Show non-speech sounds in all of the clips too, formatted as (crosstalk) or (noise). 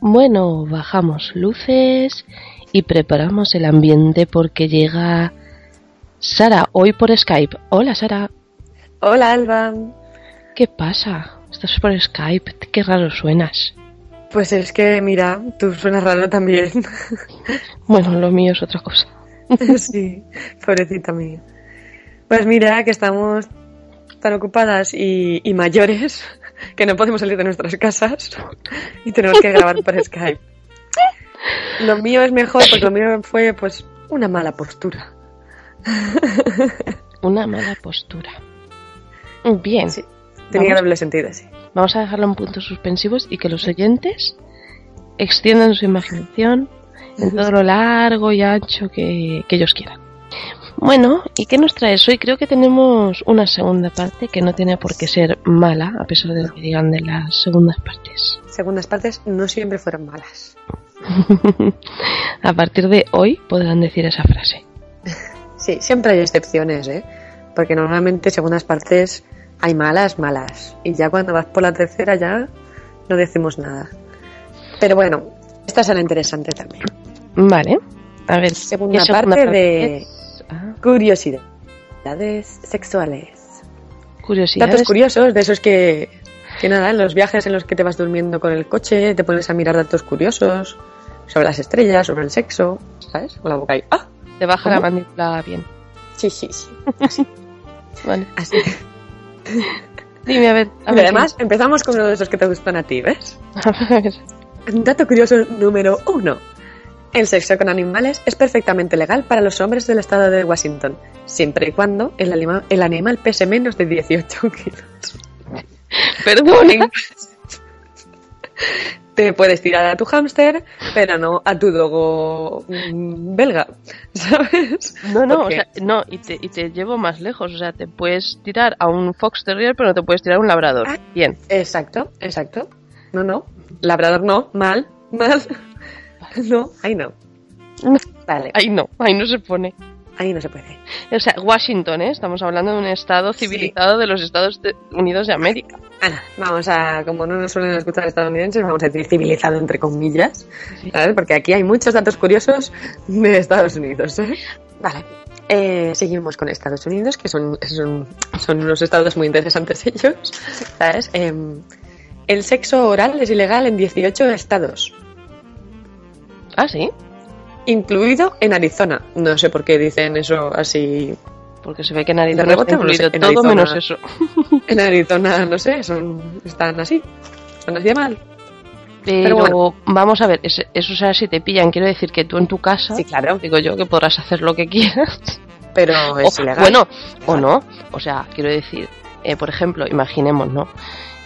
Bueno, bajamos luces y preparamos el ambiente porque llega Sara, hoy por Skype. Hola, Sara. Hola, Alba. ¿Qué pasa? Estás por Skype, qué raro suenas. Pues es que, mira, tú suenas raro también. (laughs) Bueno, lo mío es otra cosa. (laughs) sí, pobrecita mía. Pues mira, que estamos tan ocupadas y, y mayores que no podemos salir de nuestras casas y tenemos que grabar por Skype. Lo mío es mejor porque lo mío fue pues una mala postura. (laughs) Una mala postura. Bien. Sí, tenía Vamos. doble sentido, sí. Vamos a dejarlo en puntos suspensivos y que los oyentes extiendan su imaginación en todo lo largo y ancho que, que ellos quieran. Bueno, ¿y qué nos traes hoy? Creo que tenemos una segunda parte que no tiene por qué ser mala, a pesar de lo que digan de las segundas partes. Segundas partes no siempre fueron malas. (laughs) a partir de hoy podrán decir esa frase. (laughs) Sí, siempre hay excepciones, ¿eh? Porque normalmente segundas partes hay malas, malas. Y ya cuando vas por la tercera ya no decimos nada. Pero bueno, esta será interesante también. Vale. A ver, Segunda ¿qué parte de- es? Ah, Curiosidades sexuales. curiosidades. Datos curiosos, de esos que, que nada, en los viajes en los que te vas durmiendo con el coche, te pones a mirar datos curiosos sobre las estrellas, sobre el sexo, ¿sabes? Con la boca ahí. ¡Ah! Te baja la mandíbula bien. Sí, sí, sí. Vale. (laughs) Así. Dime, a ver. A ver además, empezamos con uno de esos que te gustan a ti, ¿ves? (laughs) A ver. Dato curioso número uno. El sexo con animales es perfectamente legal para los hombres del estado de Washington, siempre y cuando el, anima- el animal pese menos de 18 (laughs) kilos. Perdón. Te puedes tirar a tu hámster, pero no a tu dogo mm, belga, (laughs) ¿sabes? No, no, o Porque- sea, no, y te, y te llevo más lejos. O sea, te puedes tirar a un Fox Terrier, pero no te puedes tirar a un labrador. Ah. Bien. Exacto, exacto. No, no. Labrador no, mal, mal. (laughs) No, ahí no. Vale, Ahí no, ahí no se pone. ahí no se puede. O sea, Washington, ¿eh? Estamos hablando de un estado Sí. civilizado de los Estados Unidos de América. Ana, vamos a, como no nos suelen escuchar estadounidenses, vamos a decir civilizado entre comillas, ¿sabes? Porque aquí hay muchos datos curiosos de Estados Unidos, ¿eh? Vale. Eh, seguimos con Estados Unidos, que son, son, son unos estados muy interesantes ellos, ¿sabes? Em, el sexo oral es ilegal en 18 estados, Ah, sí. incluido en Arizona. No sé por qué dicen eso así. Porque se ve que en Arizona está no sé, incluido todo Arizona- menos eso. (laughs) En Arizona, no sé, son, están así. Son así de mal. Pero, bueno. vamos a ver, es- eso o sea, si te pillan, quiero decir que tú en tu casa, Sí, claro, digo yo, que podrás hacer lo que quieras. pero (laughs) es O- ilegal. Bueno, o no. O sea, quiero decir, eh, por ejemplo, imaginemos, ¿no?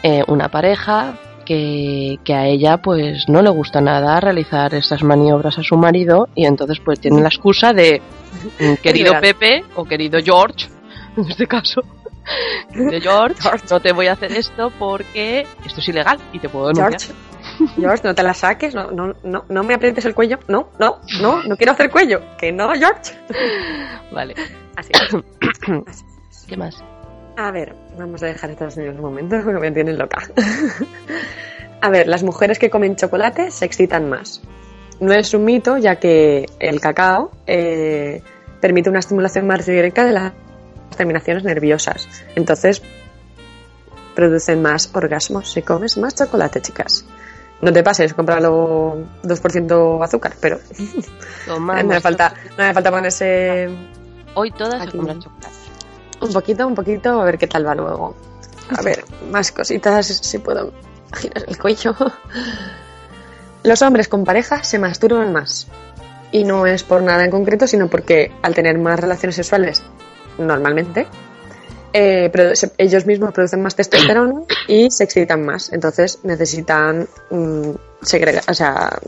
Eh, una pareja que, que a ella pues no le gusta nada realizar estas maniobras a su marido y entonces pues tiene la excusa de mm, querido. Pepe o querido George, (laughs) en este caso, (laughs) querido George, George. no te voy a hacer esto porque esto es ilegal y te puedo denunciar. George, George, no te la saques, no, no, no, no me aprietes el cuello, no, no, no, no quiero hacer cuello, que no, George. Vale, Así. (coughs) ¿qué más? A ver, vamos a dejar Estados Unidos un momento, (laughs) porque me tienen loca. (laughs) A ver, las mujeres que comen chocolate se excitan más. no es un mito, ya que el cacao eh, permite una estimulación más directa de las terminaciones nerviosas. Entonces, producen más orgasmos si comes más chocolate, chicas. No te pases, cómpralo 2% azúcar, pero (laughs) no, hace falta, no falta ponerse Hoy todas compran chocolate. Un poquito, un poquito, a ver qué tal va luego. A (laughs) ver, más cositas, si puedo girar el cuello. Los hombres con pareja se masturban más. Y no es por nada en concreto, sino porque al tener más relaciones sexuales, normalmente, eh, ellos mismos producen más testosterona y se excitan más. Entonces necesitan mm, segregar, o sea,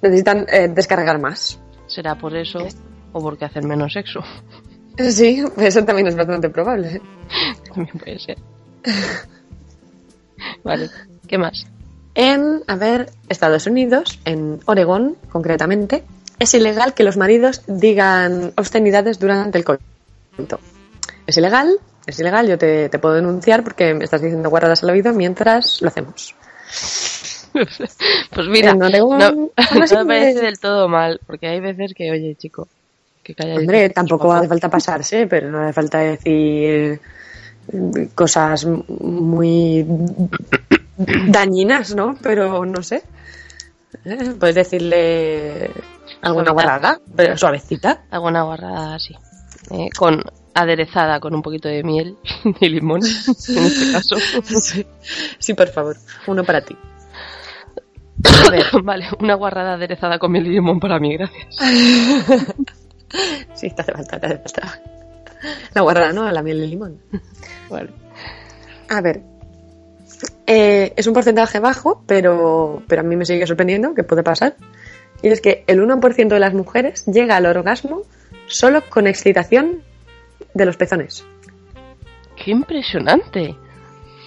necesitan eh, descargar más. ¿Será por eso o porque hacen menos sexo? Sí, eso también es bastante probable. También puede ser. Vale, ¿qué más? En, a ver, Estados Unidos, en Oregón concretamente, es ilegal que los maridos digan obscenidades durante el coito. Es ilegal, es ilegal, yo te, te puedo denunciar porque me estás diciendo guardadas al oído mientras lo hacemos. (laughs) Pues mira, En Oregón, no, no me parece del todo mal, porque hay veces que, oye, chico, que calladito. Hombre, tampoco hace falta pasarse, pero no hace falta decir cosas muy dañinas, ¿no? Pero no sé. Eh, Puedes decirle alguna guarrada, pero suavecita. Hago una guarrada así, eh, con aderezada con un poquito de miel (laughs) y limón, en este caso. (laughs) Sí, sí, por favor. Uno para ti. A (coughs) ver, vale, una guarrada aderezada con miel y limón para mí, gracias. (laughs) Sí, te hace falta, te hace falta. La guarrada, ¿no? La miel de limón. Vale. A ver. Eh, es un porcentaje bajo, pero, pero a mí me sigue sorprendiendo que puede pasar. Y es que el 1% de las mujeres llega al orgasmo solo con excitación de los pezones. ¡Qué impresionante!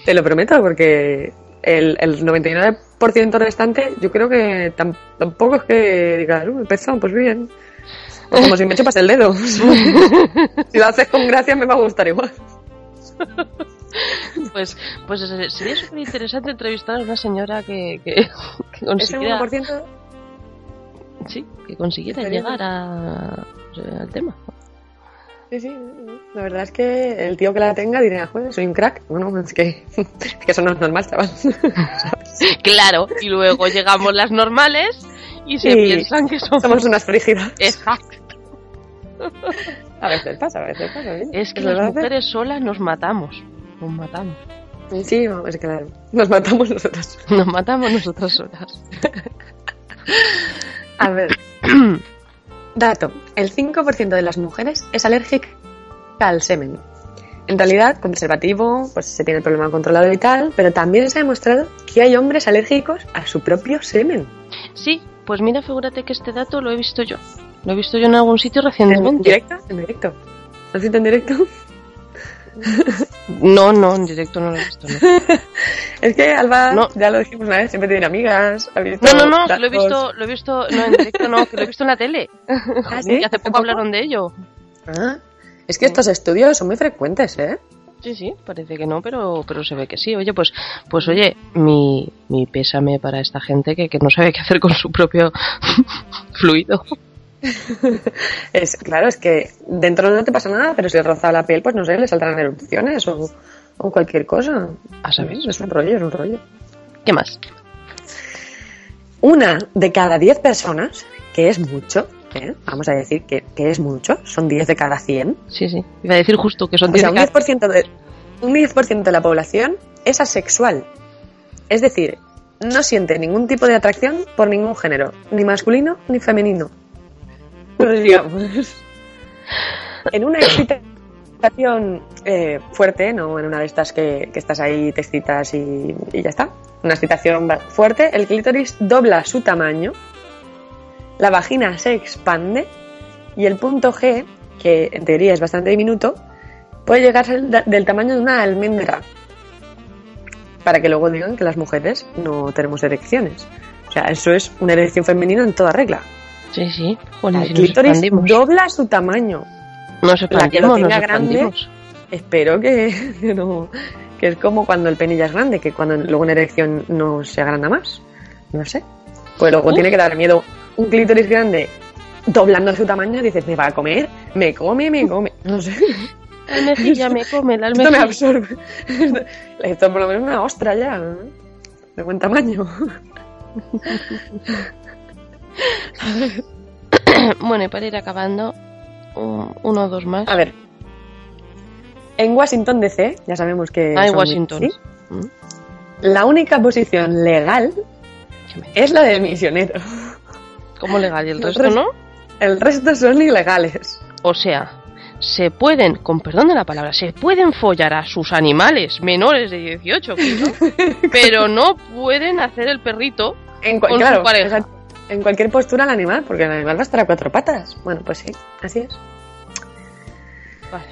Te lo prometo, porque el, el 99% restante, yo creo que tam- tampoco es que digas, "Uh, el pezón, pues bien. Como si me chupas el dedo. (laughs) si lo haces con gracia, me va a gustar igual. Pues, pues eh, sería súper interesante entrevistar a una señora que, que, que Ese consiguiera, 1%, sí, que consiguiera llegar a, pues, al tema. sí, sí. La verdad es que el tío que la tenga diría, joder, soy un crack. Bueno, es que, es (laughs) que eso no es normal, chaval. (laughs) Claro, y luego llegamos las normales y se Y piensan que somos... Somos unas frígidas. Exacto. A veces pasa, a veces pasa. ¿eh? Es que verdad las mujeres solas nos matamos. Nos matamos. Sí, es claro. Nos matamos nosotros. Nos matamos nosotras solas. A ver. Dato. El 5% de las mujeres es alérgica al semen. En realidad, con preservativo, pues se tiene el problema controlado y tal, pero también se ha demostrado que hay hombres alérgicos a su propio semen. Sí, pues mira, figúrate que este dato lo he visto yo. Lo he visto yo en algún sitio ¿En recientemente. directo? En directo. ¿Lo has visto en directo? (laughs) No, no, en directo no lo he visto. No, (laughs) Es que Alba, No. ya lo dijimos una vez, siempre tiene amigas. ha visto no, no, no, lo he visto, lo he visto, no, en directo no, que lo he visto en la tele. (laughs) ¿Ah, sí? Y hace poco hablaron de ello. Ah, es que estos estudios son muy frecuentes, ¿eh? Sí, sí, parece que no, pero, pero se ve que sí. Oye, pues, pues oye, mi, mi pésame para esta gente que, que no sabe qué hacer con su propio fluido. (laughs) Es, claro, es que dentro no te pasa nada, pero si roza la piel, pues no sé, le saldrán erupciones o, o cualquier cosa. A saber. Es un rollo, es un rollo. ¿Qué más? Una de cada 10 personas, que es mucho, ¿eh? vamos a decir que, que es mucho, son 10 de cada 100. Sí, sí. Iba a decir justo que son O sea, un 10 10%, de, un 10 de la población es asexual. Es decir, no siente ningún tipo de atracción por ningún género, ni masculino ni femenino. (laughs) Digamos. En una excitación eh, fuerte, no en una de estas que, estás ahí, te y, y ya está. Una excitación fuerte, el clítoris dobla su tamaño, la vagina se expande y el punto G, que en teoría es bastante diminuto, puede llegar del tamaño de una almendra. Para que luego digan que las mujeres no tenemos erecciones. O sea, eso es una erección femenina en toda regla. Sí, sí. Si nos clítoris dobla su tamaño. Nos la que lo tenga grande. Espero que, (laughs) que no. Que es como cuando el pene ya es grande, que cuando luego una erección no se agranda más. No sé. Pues luego tiene que dar miedo. Un clítoris grande doblando su tamaño, dices, ¿me va a comer? ¿Me come? ¿Me come? No sé. La almejilla me come, la Esto me almejilla. absorbe. Esto por lo menos una ostra ya. ¿no? De buen tamaño. (coughs) bueno, y para ir acabando, un- uno o dos más. A ver. En Washington DC, ya sabemos que. Ah, en muy- Washington. ¿sí? Mm, La única posición legal es la del misionero. ¿Cómo legal? ¿Y el El resto no? El resto son ilegales. O sea, se pueden, con perdón de la palabra, se pueden follar a sus animales menores de 18 kilos, (laughs) pero no pueden hacer el perrito. En, Con su claro, pareja. exacto. En cualquier postura el animal, porque el animal va a estar a cuatro patas. Bueno, pues sí, así es. Vale,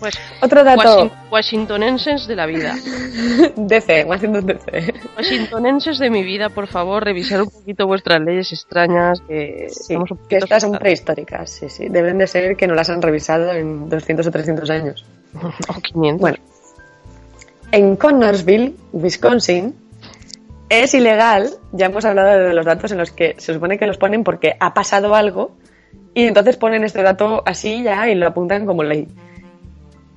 pues Otro dato. Washing- washingtonenses de la vida. (laughs) DC, Washington DC. Washingtonenses de mi vida, por favor, revisar un poquito vuestras leyes extrañas, que Sí, que estas son prehistóricas, sí, sí. Deben de ser que no las han revisado en 200 o 300 años. (laughs) O 500. Bueno, en Connorsville, Wisconsin, es ilegal, ya hemos hablado de los datos en los que se supone que los ponen porque ha pasado algo y entonces ponen este dato así ya y lo apuntan como ley.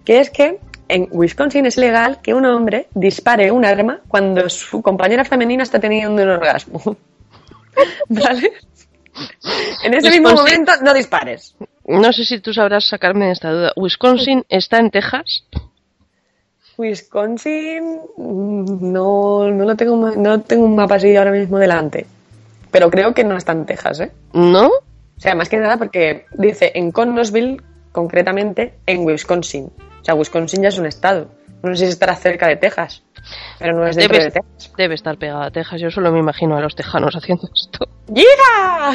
Que es que en Wisconsin es legal que un hombre dispare un arma cuando su compañera femenina está teniendo un orgasmo. (laughs) ¿Vale? En ese mismo momento no dispares. No sé si tú sabrás sacarme de esta duda. ¿Wisconsin está en Texas? Wisconsin mm, no, no lo tengo no tengo un mapa así ahora mismo delante. Pero creo que no está en Texas, ¿eh? ¿No? O sea, más que nada porque dice en Connorsville, concretamente en Wisconsin. O sea, Wisconsin ya es un estado. No sé si estará cerca de Texas, pero no es dentro Debe, de Texas. debe estar pegada a Texas. Yo solo me imagino a los tejanos haciendo esto. ¡Llega!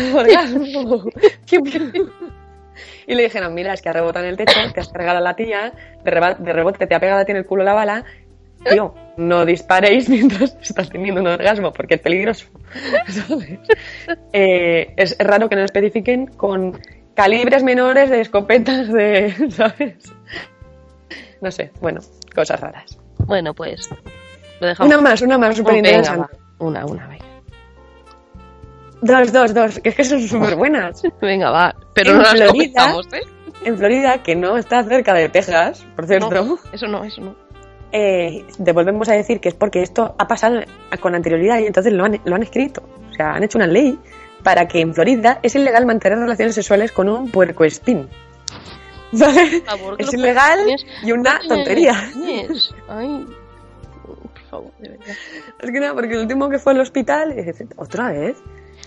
(laughs) (laughs) (laughs) Y le dijeron, mira, es que ha rebotado en el techo, te has cargado a la tía, de, de rebote te ha pegado a ti en el culo la bala. Tío, no disparéis (laughs) mientras estás teniendo un orgasmo, porque es peligroso. (laughs) ¿Sabes? Eh, es raro que no especifiquen con calibres menores de escopetas de... ¿Sabes? No sé, bueno, cosas raras. Bueno, pues lo dejamos. Una más, una más, súper interesante. Una, una, venga. Dos, dos, dos, que es que son súper buenas. (laughs) Venga, va. Pero En no las Florida- ¿eh? En Florida, que no está cerca de Texas, por cierto, No, eso no, eso no. eh, te volvemos a decir que es porque esto ha pasado con anterioridad y entonces lo han, lo han escrito. O sea, han hecho una ley para que en Florida es ilegal mantener relaciones sexuales con un puercoespín. (laughs) ¿Vale? Favor, Es ilegal y una tontería. (laughs) Ay, por favor, de verdad. Es que nada, porque el último que fue al hospital, otra vez,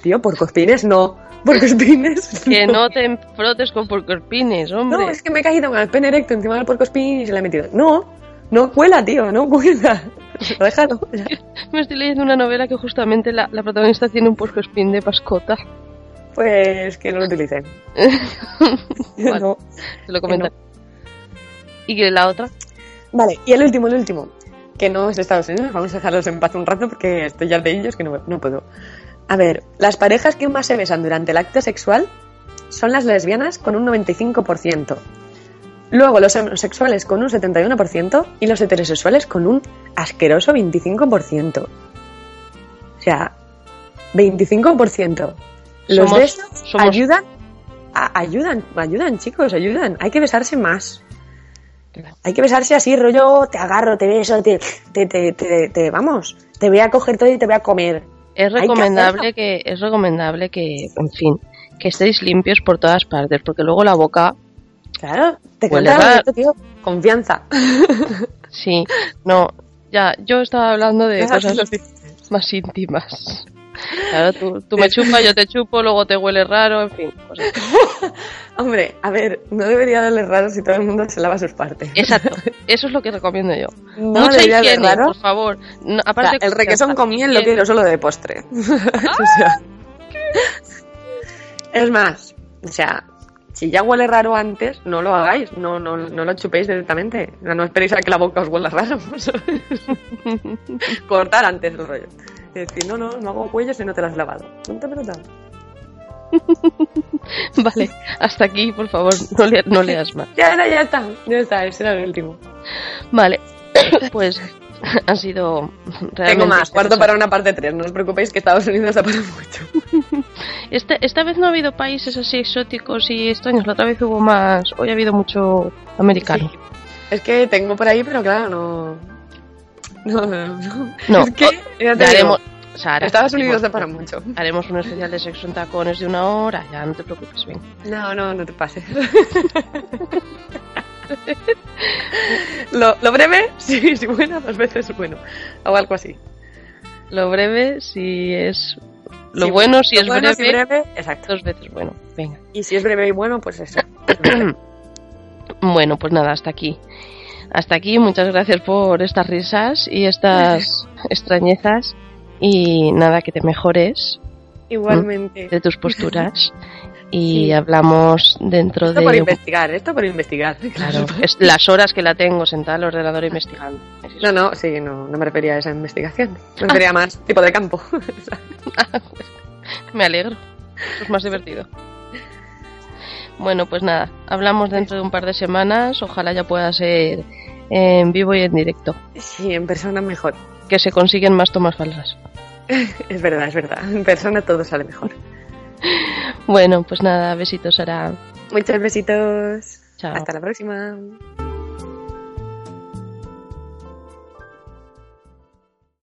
tío, puercoespines no, puercoespines (laughs) Que no te frotes con puercoespines, hombre. No, es que me he caído con el pene erecto encima del puercoespín y se le he metido. No, no cuela, tío, no cuela. (laughs) Déjalo. ya. (laughs) Me estoy leyendo una novela que justamente la, la protagonista tiene un puercoespín de mascota. Pues que no lo utilicen. Vale. No. Te lo comentaré. ¿Y que la otra? Vale, y el último, el último, que no es de Estados Unidos, vamos a dejarlos en paz un rato porque estoy ya de ellos que no, no puedo. A ver, las parejas que más se besan durante el acto sexual son las lesbianas con un 95%. Luego los homosexuales con un 71% y los heterosexuales con un asqueroso 25%. O sea, 25%. Los Somos- besos somos- ayudan, a- ayudan, ayudan chicos, ayudan. Hay que besarse más. Hay que besarse así, rollo, te agarro, te beso, te, te, te- te- vamos, te voy a coger todo y te voy a comer. Es recomendable que, es recomendable que, en fin, que estéis limpios por todas partes, porque luego la boca, Claro, te Huele raro. esto, tío. Confianza. sí, no, ya, yo estaba hablando de cosas más íntimas. Claro, tú, tú me chupas, yo te chupo, luego te huele raro, en fin. cosas. (laughs) Hombre, a ver, no debería darle raro si todo el mundo se lava sus partes. Exacto, (laughs) eso es lo que recomiendo yo. No Mucha debería darle higiene, raro. por favor. No, O sea, aparte el requesón con miel lo quiero solo de postre. (laughs) O sea, es más, o sea, si ya huele raro antes, no lo hagáis, no, no, no lo chupéis directamente. No esperéis a que la boca os huela raro. (laughs) Cortar antes el rollo. Es decir, no, no, no hago cuellos si no te lo has lavado. No te pelota. (laughs) Vale, hasta aquí, por favor, no, le- no leas más. (laughs) Ya, ya, ya está, ya está, ese era el último. Vale, (coughs) pues ha sido realmente Tengo más, cuarto para una parte 3. No os preocupéis que Estados Unidos da para mucho. (laughs) Este- esta vez no ha habido países así exóticos y extraños. La otra vez hubo más. Hoy ha habido mucho americano. Sí. Es que tengo por ahí, pero claro, no. No, no, no. No, Es que, ya te Ya digo, haremos, Sara, Estados Unidos da para mucho. Haremos un especial de sexo en tacones de una hora. Ya no te preocupes, venga. No, no, no te pases. (laughs) lo, lo breve, sí, sí, bueno, dos veces bueno. O algo así. Lo breve, si es. Lo Sí, bueno, si lo es bueno, breve, breve, exacto. dos veces bueno. Venga. Y si es breve y bueno, pues eso. (clears throat) Bueno, pues nada, hasta aquí. Hasta aquí, muchas gracias por estas risas y estas (laughs) extrañezas. Y nada, que te mejores Igualmente. de tus posturas. (laughs) Y Sí. hablamos dentro Esto por de. investigar, esto por investigar. (laughs) Claro, es las horas que la tengo sentada al ordenador (laughs) investigando. No, no, sí, no, no me refería a esa investigación. Me refería más tipo de campo. Me alegro. Eso es más divertido. Bueno, pues nada, hablamos dentro de un par de semanas. Ojalá ya pueda ser en vivo y en directo. sí, en persona mejor. Que se consiguen más tomas falsas. (laughs) Es verdad, es verdad. En persona todo sale mejor. Bueno, pues nada, besitos, Sara. Muchos besitos. Chao. Hasta la próxima.